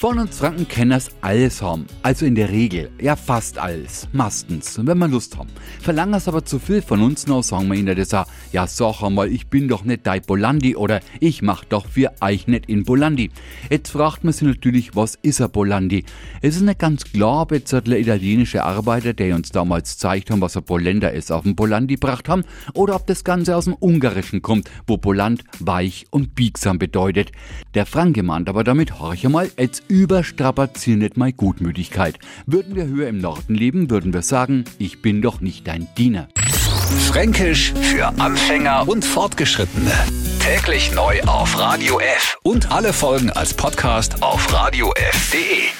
Von uns Franken kennen das alles haben. Also in der Regel. Ja, fast alles. Meistens. Wenn wir Lust haben. Verlangen es aber zu viel von uns, noch sagen wir ihnen das auch. Ja, sag einmal, ich bin doch nicht dein Bolandi oder ich mach doch für euch nicht in Bolandi. Jetzt fragt man sich natürlich, was ist ein Bolandi? Es ist nicht ganz klar, ob jetzt der italienische Arbeiter, der uns damals zeigt haben, was ein Polender ist, auf den Bolandi gebracht haben, oder ob das Ganze aus dem Ungarischen kommt, wo Poland weich und biegsam bedeutet. Der Franke meint aber damit, horch mal, jetzt überstrapazier nicht meine Gutmütigkeit. Würden wir höher im Norden leben, würden wir sagen, ich bin doch nicht dein Diener. Fränkisch für Anfänger und Fortgeschrittene. Täglich neu auf Radio F und alle Folgen als Podcast auf radiof.de.